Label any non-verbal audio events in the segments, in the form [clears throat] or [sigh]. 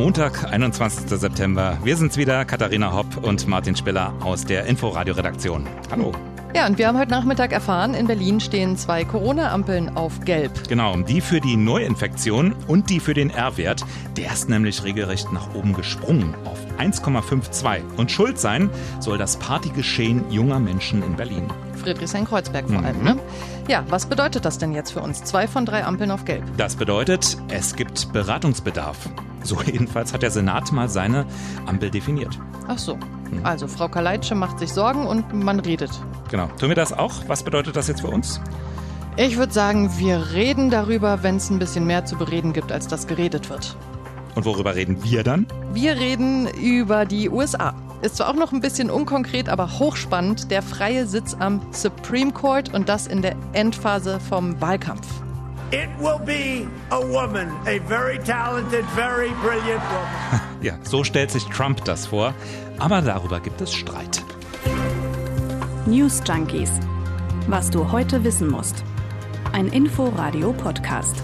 Montag, 21. September. Wir sind's wieder, Katharina Hopp und Martin Spiller aus der Inforadio-Redaktion. Hallo. Ja, und wir haben heute Nachmittag erfahren, in Berlin stehen zwei Corona-Ampeln auf Gelb. Genau, die für die Neuinfektion und die für den R-Wert. Der ist nämlich regelrecht nach oben gesprungen auf 1,52. Und schuld sein soll das Partygeschehen junger Menschen in Berlin. Friedrichshain-Kreuzberg vor allem, ne? Ja, was bedeutet das denn jetzt für uns? Zwei von drei Ampeln auf Gelb. Das bedeutet, es gibt Beratungsbedarf. So [laughs] jedenfalls hat der Senat mal seine Ampel definiert. Ach so. Also Frau Kaleitsche macht sich Sorgen und man redet. Genau. Tun wir das auch? Was bedeutet das jetzt für uns? Ich würde sagen, wir reden darüber, wenn es ein bisschen mehr zu bereden gibt, als das geredet wird. Und worüber reden wir dann? Wir reden über die USA. Ist zwar auch noch ein bisschen unkonkret, aber hochspannend. Der freie Sitz am Supreme Court und das in der Endphase vom Wahlkampf. It will be a woman, a very talented, very brilliant woman. [laughs] Ja, so stellt sich Trump das vor. Aber darüber gibt es Streit. News Junkies. Was du heute wissen musst. Ein Info-Radio-Podcast.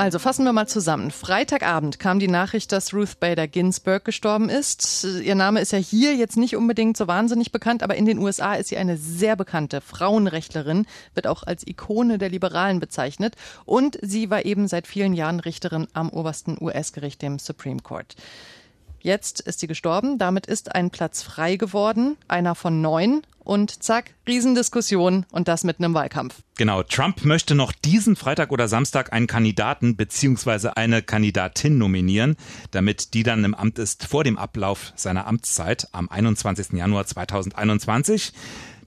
Also fassen wir mal zusammen. Freitagabend kam die Nachricht, dass Ruth Bader Ginsburg gestorben ist. Ihr Name ist ja hier jetzt nicht unbedingt so wahnsinnig bekannt, aber in den USA ist sie eine sehr bekannte Frauenrechtlerin, wird auch als Ikone der Liberalen bezeichnet. Und sie war eben seit vielen Jahren Richterin am obersten US-Gericht, dem Supreme Court. Jetzt ist sie gestorben, damit ist ein Platz frei geworden, einer von neun. Und zack, Riesendiskussion und das mitten im Wahlkampf. Genau, Trump möchte noch diesen Freitag oder Samstag einen Kandidaten bzw. eine Kandidatin nominieren, damit die dann im Amt ist vor dem Ablauf seiner Amtszeit am 21. Januar 2021.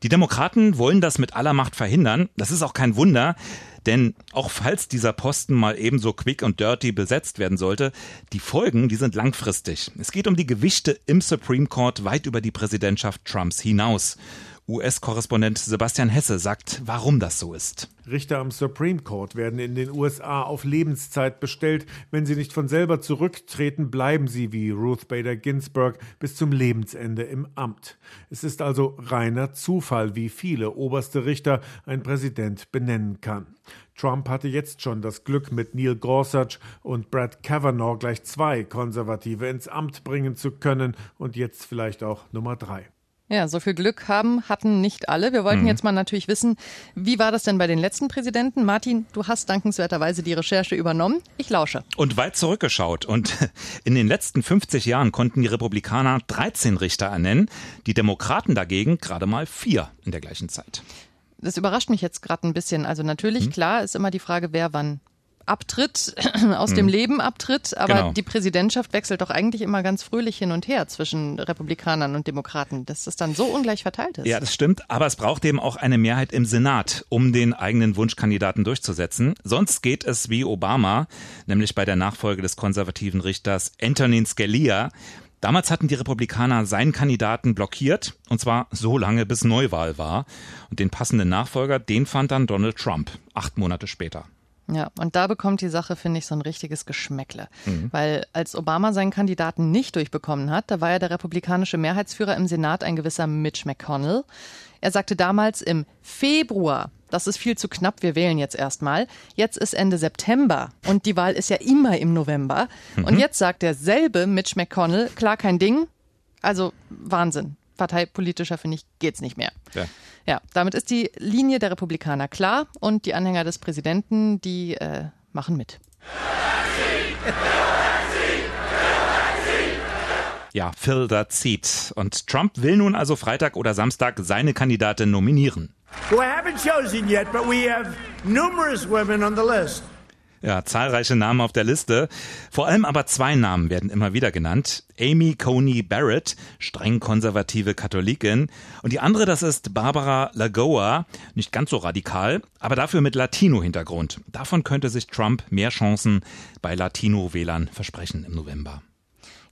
Die Demokraten wollen das mit aller Macht verhindern. Das ist auch kein Wunder. Denn auch falls dieser Posten mal ebenso quick und dirty besetzt werden sollte, die Folgen, die sind langfristig. Es geht um die Gewichte im Supreme Court weit über die Präsidentschaft Trumps hinaus. US-Korrespondent Sebastian Hesse sagt, warum das so ist. Richter am Supreme Court werden in den USA auf Lebenszeit bestellt. Wenn sie nicht von selber zurücktreten, bleiben sie wie Ruth Bader Ginsburg bis zum Lebensende im Amt. Es ist also reiner Zufall, wie viele oberste Richter ein Präsident benennen kann. Trump hatte jetzt schon das Glück, mit Neil Gorsuch und Brad Kavanaugh gleich zwei Konservative ins Amt bringen zu können und jetzt vielleicht auch Nummer drei. Ja, so viel Glück haben hatten nicht alle. Wir wollten mhm. jetzt mal natürlich wissen, wie war das denn bei den letzten Präsidenten? Martin, du hast dankenswerterweise die Recherche übernommen. Ich lausche. Und weit zurückgeschaut. Und [laughs] in den letzten 50 Jahren konnten die Republikaner 13 Richter ernennen, die Demokraten dagegen gerade mal vier in der gleichen Zeit. Das überrascht mich jetzt gerade ein bisschen. Also natürlich, mhm. klar, ist immer die Frage, wer wann abtritt, [clears throat] aus mhm. dem Leben abtritt, aber genau. die Präsidentschaft wechselt doch eigentlich immer ganz fröhlich hin und her zwischen Republikanern und Demokraten, dass das dann so ungleich verteilt ist. Ja, das stimmt, aber es braucht eben auch eine Mehrheit im Senat, um den eigenen Wunschkandidaten durchzusetzen. Sonst geht es wie Obama, nämlich bei der Nachfolge des konservativen Richters Antonin Scalia. Damals hatten die Republikaner seinen Kandidaten blockiert, und zwar so lange, bis Neuwahl war. Und den passenden Nachfolger, den fand dann Donald Trump, acht Monate später. Ja, und da bekommt die Sache, finde ich, so ein richtiges Geschmäckle. Mhm. Weil als Obama seinen Kandidaten nicht durchbekommen hat, da war ja der republikanische Mehrheitsführer im Senat ein gewisser Mitch McConnell. Er sagte damals im Februar, das ist viel zu knapp, wir wählen jetzt erstmal. Jetzt ist Ende September und die Wahl ist ja immer im November. Mhm. Und jetzt sagt derselbe Mitch McConnell, klar, kein Ding. Also Wahnsinn parteipolitischer, finde ich, geht's nicht mehr. Ja. ja, damit ist die Linie der Republikaner klar und die Anhänger des Präsidenten, die äh, machen mit. Ja, Phil that seat. Und Trump will nun also Freitag oder Samstag seine Kandidatin nominieren. I haven't chosen yet, but we have numerous women on the list. Ja, zahlreiche Namen auf der Liste. Vor allem aber zwei Namen werden immer wieder genannt. Amy Coney Barrett, streng konservative Katholikin. Und die andere, das ist Barbara Lagoa, nicht ganz so radikal, aber dafür mit Latino-Hintergrund. Davon könnte sich Trump mehr Chancen bei Latino-Wählern versprechen im November.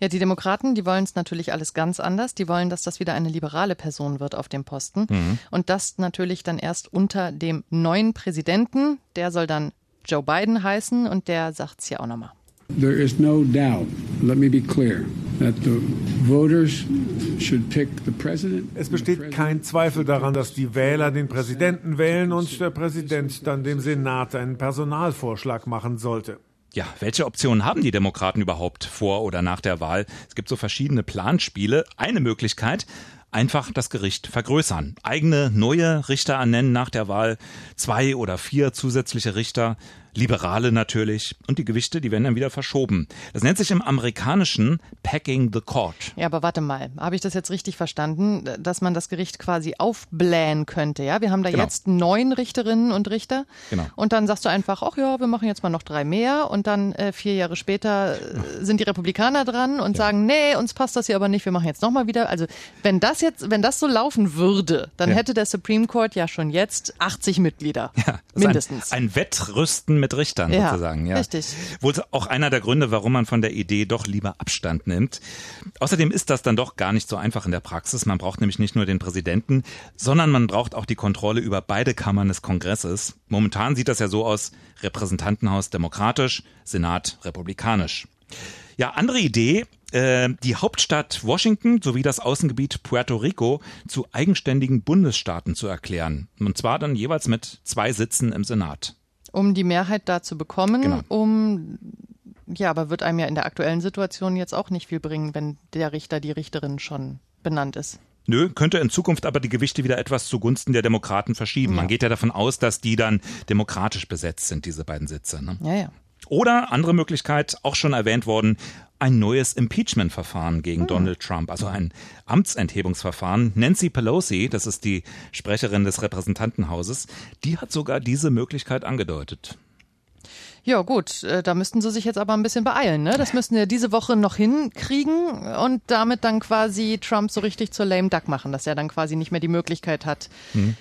Ja, die Demokraten, die wollen es natürlich alles ganz anders. Die wollen, dass das wieder eine liberale Person wird auf dem Posten. Mhm. Und das natürlich dann erst unter dem neuen Präsidenten. Der soll dann Joe Biden heißen und der sagt es hier auch nochmal. There is no doubt, let me be clear, that the voters should pick the president. Es besteht kein Zweifel daran, dass die Wähler den Präsidenten wählen und der Präsident dann dem Senat einen Personalvorschlag machen sollte. Ja, welche Optionen haben die Demokraten überhaupt vor oder nach der Wahl? Es gibt so verschiedene Planspiele. Eine Möglichkeit, einfach das Gericht vergrößern. Eigene neue Richter ernennen nach der Wahl, zwei oder vier zusätzliche Richter Liberale natürlich. Und die Gewichte, die werden dann wieder verschoben. Das nennt sich im amerikanischen Packing the Court. Ja, aber warte mal. Habe ich das jetzt richtig verstanden, dass man das Gericht quasi aufblähen könnte? Ja, wir haben da genau. jetzt neun Richterinnen und Richter. Genau. Und dann sagst du einfach, ach ja, wir machen jetzt mal noch drei mehr. Und dann äh, vier Jahre später äh, [laughs] sind die Republikaner dran und ja. sagen, nee, uns passt das hier aber nicht, wir machen jetzt nochmal wieder. Also, wenn das jetzt, wenn das so laufen würde, dann ja. hätte der Supreme Court ja schon jetzt 80 Mitglieder. Ja, mindestens. Ein, ein Wettrüsten mit Richtern ja, sozusagen. Ja, richtig. Wohl auch einer der Gründe, warum man von der Idee doch lieber Abstand nimmt. Außerdem ist das dann doch gar nicht so einfach in der Praxis. Man braucht nämlich nicht nur den Präsidenten, sondern man braucht auch die Kontrolle über beide Kammern des Kongresses. Momentan sieht das ja so aus, Repräsentantenhaus demokratisch, Senat republikanisch. Ja, andere Idee, äh, die Hauptstadt Washington sowie das Außengebiet Puerto Rico zu eigenständigen Bundesstaaten zu erklären. Und zwar dann jeweils mit zwei Sitzen im Senat. Um die Mehrheit da zu bekommen, genau. um ja, aber wird einem ja in der aktuellen Situation jetzt auch nicht viel bringen, wenn der Richter, die Richterin schon benannt ist. Nö, könnte in Zukunft aber die Gewichte wieder etwas zugunsten der Demokraten verschieben. Ja. Man geht ja davon aus, dass die dann demokratisch besetzt sind, diese beiden Sitze. Ne? Ja, ja. Oder andere Möglichkeit, auch schon erwähnt worden, ein neues Impeachment-Verfahren gegen hm. Donald Trump, also ein Amtsenthebungsverfahren. Nancy Pelosi, das ist die Sprecherin des Repräsentantenhauses, die hat sogar diese Möglichkeit angedeutet. Ja, gut, äh, da müssten sie sich jetzt aber ein bisschen beeilen, ne? Das müssten wir diese Woche noch hinkriegen und damit dann quasi Trump so richtig zur lame duck machen, dass er dann quasi nicht mehr die Möglichkeit hat, hm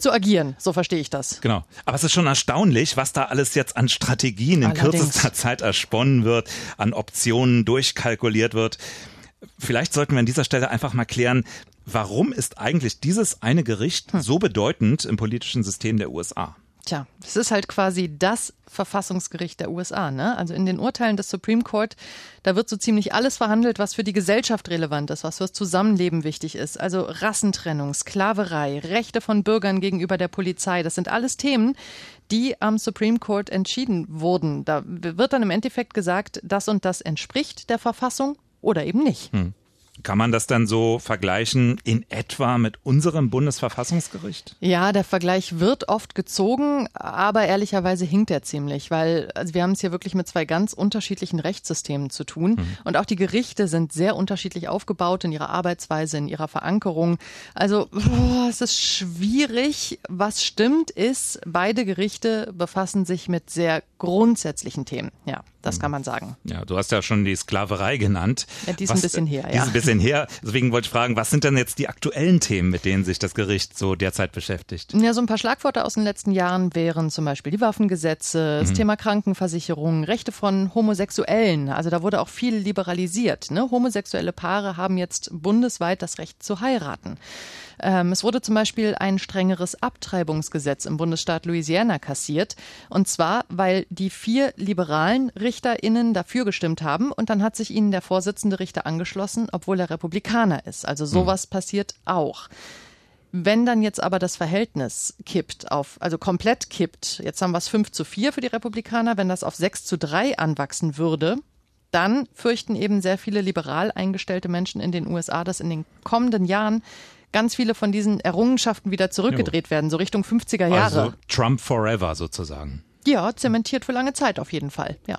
zu agieren. So verstehe ich das. Genau. Aber es ist schon erstaunlich, was da alles jetzt an Strategien in Allerdings. kürzester Zeit ersponnen wird, an Optionen durchkalkuliert wird. Vielleicht sollten wir an dieser Stelle einfach mal klären, warum ist eigentlich dieses eine Gericht hm. so bedeutend im politischen System der USA? Tja, das ist halt quasi das Verfassungsgericht der USA. Ne? Also in den Urteilen des Supreme Court, da wird so ziemlich alles verhandelt, was für die Gesellschaft relevant ist, was fürs Zusammenleben wichtig ist. Also Rassentrennung, Sklaverei, Rechte von Bürgern gegenüber der Polizei. Das sind alles Themen, die am Supreme Court entschieden wurden. Da wird dann im Endeffekt gesagt, das und das entspricht der Verfassung oder eben nicht. Hm. Kann man das dann so vergleichen in etwa mit unserem Bundesverfassungsgericht? Ja, der Vergleich wird oft gezogen, aber ehrlicherweise hinkt er ziemlich, weil also wir haben es hier wirklich mit zwei ganz unterschiedlichen Rechtssystemen zu tun mhm. und auch die Gerichte sind sehr unterschiedlich aufgebaut in ihrer Arbeitsweise, in ihrer Verankerung. Also oh, es ist schwierig. Was stimmt ist, beide Gerichte befassen sich mit sehr grundsätzlichen Themen. Ja, das mhm. kann man sagen. Ja, du hast ja schon die Sklaverei genannt. Ja, die ist was, ein bisschen her, ja bisschen her. Deswegen wollte ich fragen, was sind denn jetzt die aktuellen Themen, mit denen sich das Gericht so derzeit beschäftigt? Ja, so ein paar Schlagworte aus den letzten Jahren wären zum Beispiel die Waffengesetze, das mhm. Thema Krankenversicherung, Rechte von Homosexuellen. Also da wurde auch viel liberalisiert. Ne? Homosexuelle Paare haben jetzt bundesweit das Recht zu heiraten. Ähm, es wurde zum Beispiel ein strengeres Abtreibungsgesetz im Bundesstaat Louisiana kassiert. Und zwar, weil die vier liberalen RichterInnen dafür gestimmt haben und dann hat sich ihnen der Vorsitzende Richter angeschlossen, obwohl er Republikaner ist. Also sowas mhm. passiert auch. Wenn dann jetzt aber das Verhältnis kippt auf, also komplett kippt, jetzt haben wir es 5 zu 4 für die Republikaner, wenn das auf 6 zu 3 anwachsen würde, dann fürchten eben sehr viele liberal eingestellte Menschen in den USA, dass in den kommenden Jahren ganz viele von diesen Errungenschaften wieder zurückgedreht jo. werden, so Richtung 50er Jahre. Also Trump forever sozusagen. Ja, zementiert für lange Zeit auf jeden Fall, ja.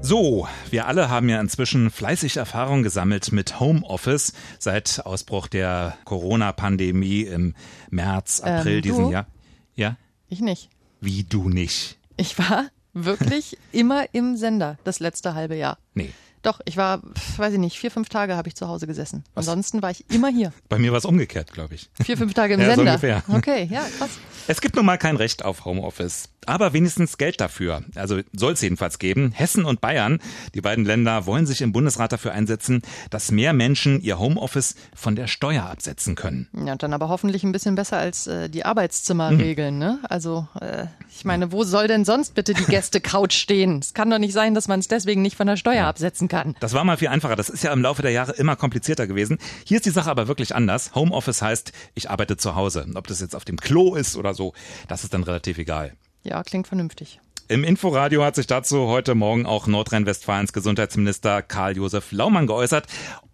So, wir alle haben ja inzwischen fleißig Erfahrung gesammelt mit Homeoffice seit Ausbruch der Corona-Pandemie im März, April ähm, diesen Jahr. Ja? Ich nicht. Wie du nicht? Ich war wirklich [laughs] immer im Sender das letzte halbe Jahr. Nee. Doch, ich war, weiß ich nicht, vier, fünf Tage habe ich zu Hause gesessen. Was? Ansonsten war ich immer hier. [laughs] Bei mir war es umgekehrt, glaube ich. Vier, fünf Tage im [laughs] ja, Sender. So ungefähr. Okay, ja, krass. Es gibt nun mal kein Recht auf Homeoffice aber wenigstens Geld dafür. Also soll es jedenfalls geben. Hessen und Bayern, die beiden Länder, wollen sich im Bundesrat dafür einsetzen, dass mehr Menschen ihr Homeoffice von der Steuer absetzen können. Ja, und dann aber hoffentlich ein bisschen besser als äh, die Arbeitszimmerregeln. Mhm. Ne? Also äh, ich meine, wo soll denn sonst bitte die Gäste-Couch stehen? Es kann doch nicht sein, dass man es deswegen nicht von der Steuer ja. absetzen kann. Das war mal viel einfacher. Das ist ja im Laufe der Jahre immer komplizierter gewesen. Hier ist die Sache aber wirklich anders. Homeoffice heißt, ich arbeite zu Hause. Ob das jetzt auf dem Klo ist oder so, das ist dann relativ egal. Ja, klingt vernünftig. Im Inforadio hat sich dazu heute Morgen auch Nordrhein-Westfalens Gesundheitsminister Karl-Josef Laumann geäußert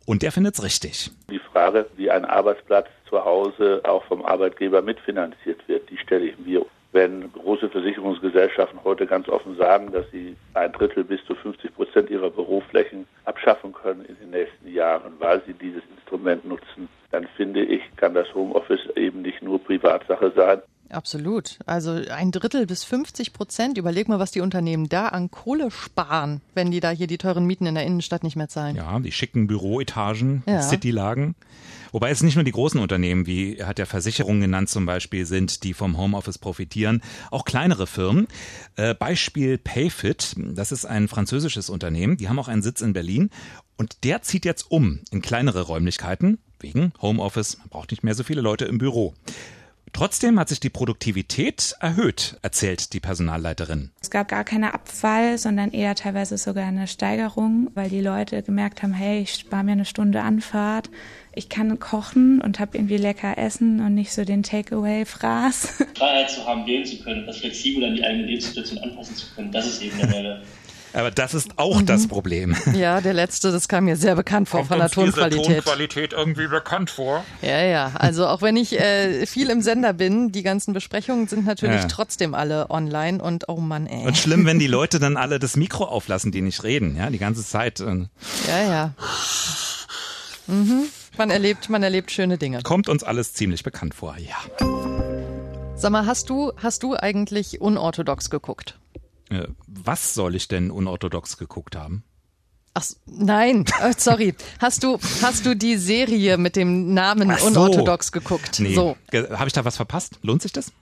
und der findet es richtig. Die Frage, wie ein Arbeitsplatz zu Hause auch vom Arbeitgeber mitfinanziert wird, die stelle ich mir. Wenn große Versicherungsgesellschaften heute ganz offen sagen, dass sie ein Drittel bis zu 50 Prozent ihrer Büroflächen abschaffen können in den nächsten Jahren, weil sie dieses Instrument nutzen, dann finde ich, kann das Homeoffice eben nicht nur Privatsache sein. Absolut. Also ein Drittel bis 50 Prozent. Überleg mal, was die Unternehmen da an Kohle sparen, wenn die da hier die teuren Mieten in der Innenstadt nicht mehr zahlen. Ja, die schicken Büroetagen, Ja. Citylagen. Wobei es nicht nur die großen Unternehmen, wie er hat ja Versicherungen genannt zum Beispiel, sind, die vom Homeoffice profitieren. Auch kleinere Firmen. Äh, Beispiel Payfit, das ist ein französisches Unternehmen. Die haben auch einen Sitz in Berlin. Und der zieht jetzt um in kleinere Räumlichkeiten. Wegen Homeoffice. Man braucht nicht mehr so viele Leute im Büro. Trotzdem hat sich die Produktivität erhöht, erzählt die Personalleiterin. Es gab gar keinen Abfall, sondern eher teilweise sogar eine Steigerung, weil die Leute gemerkt haben, hey, ich spare mir eine Stunde Anfahrt, ich kann kochen und habe irgendwie lecker essen und nicht so den Takeaway-Fraß. Freiheit zu haben, wählen zu können, das flexibel an die eigene Lebenssituation anpassen zu können, das ist eben der Mehrwert. [laughs] Aber das ist auch das Problem. [laughs] Ja, der letzte, das kam mir sehr bekannt vor von der Tonqualität. Tonqualität irgendwie bekannt vor? Ja, ja. Also auch wenn ich äh, viel im Sender bin, die ganzen Besprechungen sind natürlich Ja. trotzdem alle online und oh Mann, ey. Und schlimm, wenn die Leute dann alle das Mikro auflassen, die nicht reden, ja, die ganze Zeit. äh, Ja, ja. Mhm. Man erlebt, man erlebt schöne Dinge. Kommt uns alles ziemlich bekannt vor, ja. Sag mal, hast du, hast du eigentlich unorthodox geguckt? Äh, Was soll ich denn unorthodox geguckt haben? Ach, nein, äh, sorry. Hast du, hast du die Serie mit dem Namen so. unorthodox geguckt? Nee. So. Habe ich da was verpasst? Lohnt sich das?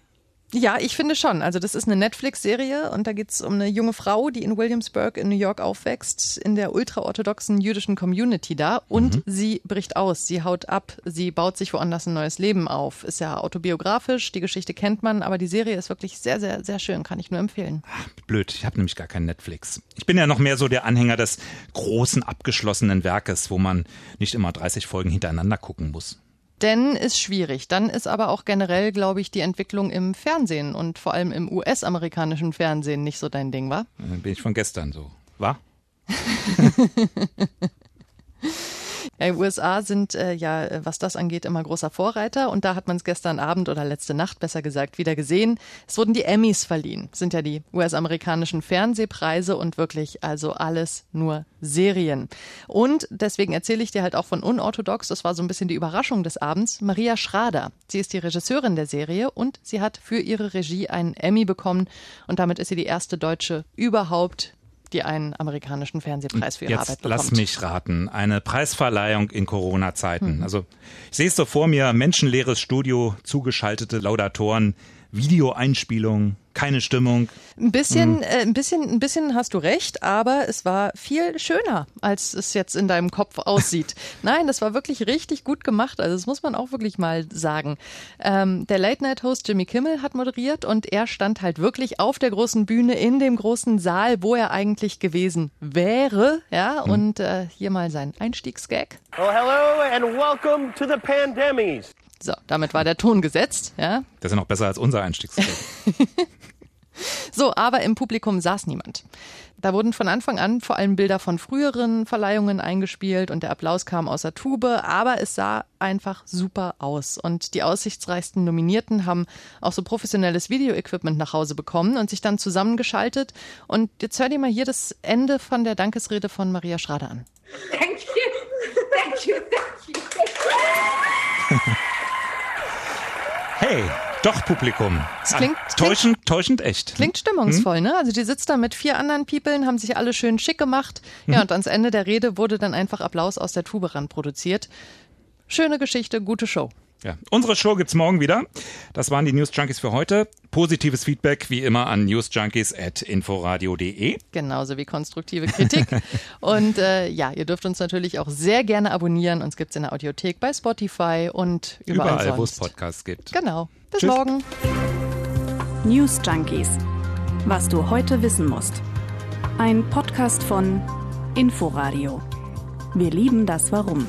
Ja, ich finde schon. Also das ist eine Netflix-Serie und da geht's um eine junge Frau, die in Williamsburg in New York aufwächst, in der ultraorthodoxen jüdischen Community da und sie bricht aus, sie haut ab, sie baut sich woanders ein neues Leben auf. Ist ja autobiografisch, die Geschichte kennt man, aber die Serie ist wirklich sehr, sehr, sehr schön, kann ich nur empfehlen. Blöd, ich habe nämlich gar kein Netflix. Ich bin ja noch mehr so der Anhänger des großen, abgeschlossenen Werkes, wo man nicht immer 30 Folgen hintereinander gucken muss. Denn ist schwierig. Dann ist aber auch generell, glaube ich, die Entwicklung im Fernsehen und vor allem im US-amerikanischen Fernsehen nicht so dein Ding, wa? Äh, Bin ich von gestern so. War? [laughs] Ja, USA sind äh, ja, äh, was das angeht, immer großer Vorreiter. Und da hat man es gestern Abend oder letzte Nacht besser gesagt wieder gesehen. Es wurden die Emmys verliehen. Das sind ja die US-amerikanischen Fernsehpreise und wirklich also alles nur Serien. Und deswegen erzähle ich dir halt auch von Unorthodox. Das war so ein bisschen die Überraschung des Abends. Maria Schrader. Sie ist die Regisseurin der Serie und sie hat für ihre Regie einen Emmy bekommen. Und damit ist sie die erste Deutsche überhaupt, die einen amerikanischen Fernsehpreis für ihre Arbeit Jetzt bekommt. lass mich raten. Eine Preisverleihung in Corona-Zeiten. Mhm. Also ich sehe es so vor mir, menschenleeres Studio, zugeschaltete Laudatoren, Videoeinspielung, keine Stimmung. Ein bisschen, äh, ein bisschen, ein bisschen hast du recht, aber es war viel schöner, als es jetzt in deinem Kopf [laughs] aussieht. Nein, das war wirklich richtig gut gemacht. Also das muss man auch wirklich mal sagen. Ähm, der Late-Night-Host Jimmy Kimmel hat moderiert und er stand halt wirklich auf der großen Bühne in dem großen Saal, wo er eigentlich gewesen wäre. Ja, und äh, hier mal sein Einstiegsgag. Well, hello and welcome to the Pandemies. So, damit war der Ton gesetzt. Ja, Das ist ja noch besser als unser Einstiegsgeld. [laughs] So, aber im Publikum saß niemand. Da wurden von Anfang an vor allem Bilder von früheren Verleihungen eingespielt und der Applaus kam aus der Tube, aber es sah einfach super aus. Und die aussichtsreichsten Nominierten haben auch so professionelles Videoequipment nach Hause bekommen und sich dann zusammengeschaltet. Und jetzt hör dir mal hier das Ende von der Dankesrede von Maria Schrader an. Thank you. Thank you. Thank you. Thank [laughs] you. Hey, doch Publikum. Es klingt- täuschend, täuschend echt. Klingt stimmungsvoll, ne? Also die sitzt da mit vier anderen Peoplen, haben sich alle schön schick gemacht. Ja, und ans Ende der Rede wurde dann einfach Applaus aus der Tube ran produziert. Schöne Geschichte, gute Show. Ja. Unsere Show gibt's morgen wieder. Das waren die News Junkies für heute. Positives Feedback wie immer an newsjunkies@inforadio.de. Genauso wie konstruktive Kritik. [laughs] und äh, ja, ihr dürft uns natürlich auch sehr gerne abonnieren. Uns gibt's in der Audiothek, bei Spotify und überall, Überall, wo es. Podcasts gibt. Genau. Bis Tschüss. morgen. News Junkies. Was du heute wissen musst. Ein Podcast von Inforadio. Wir lieben das Warum.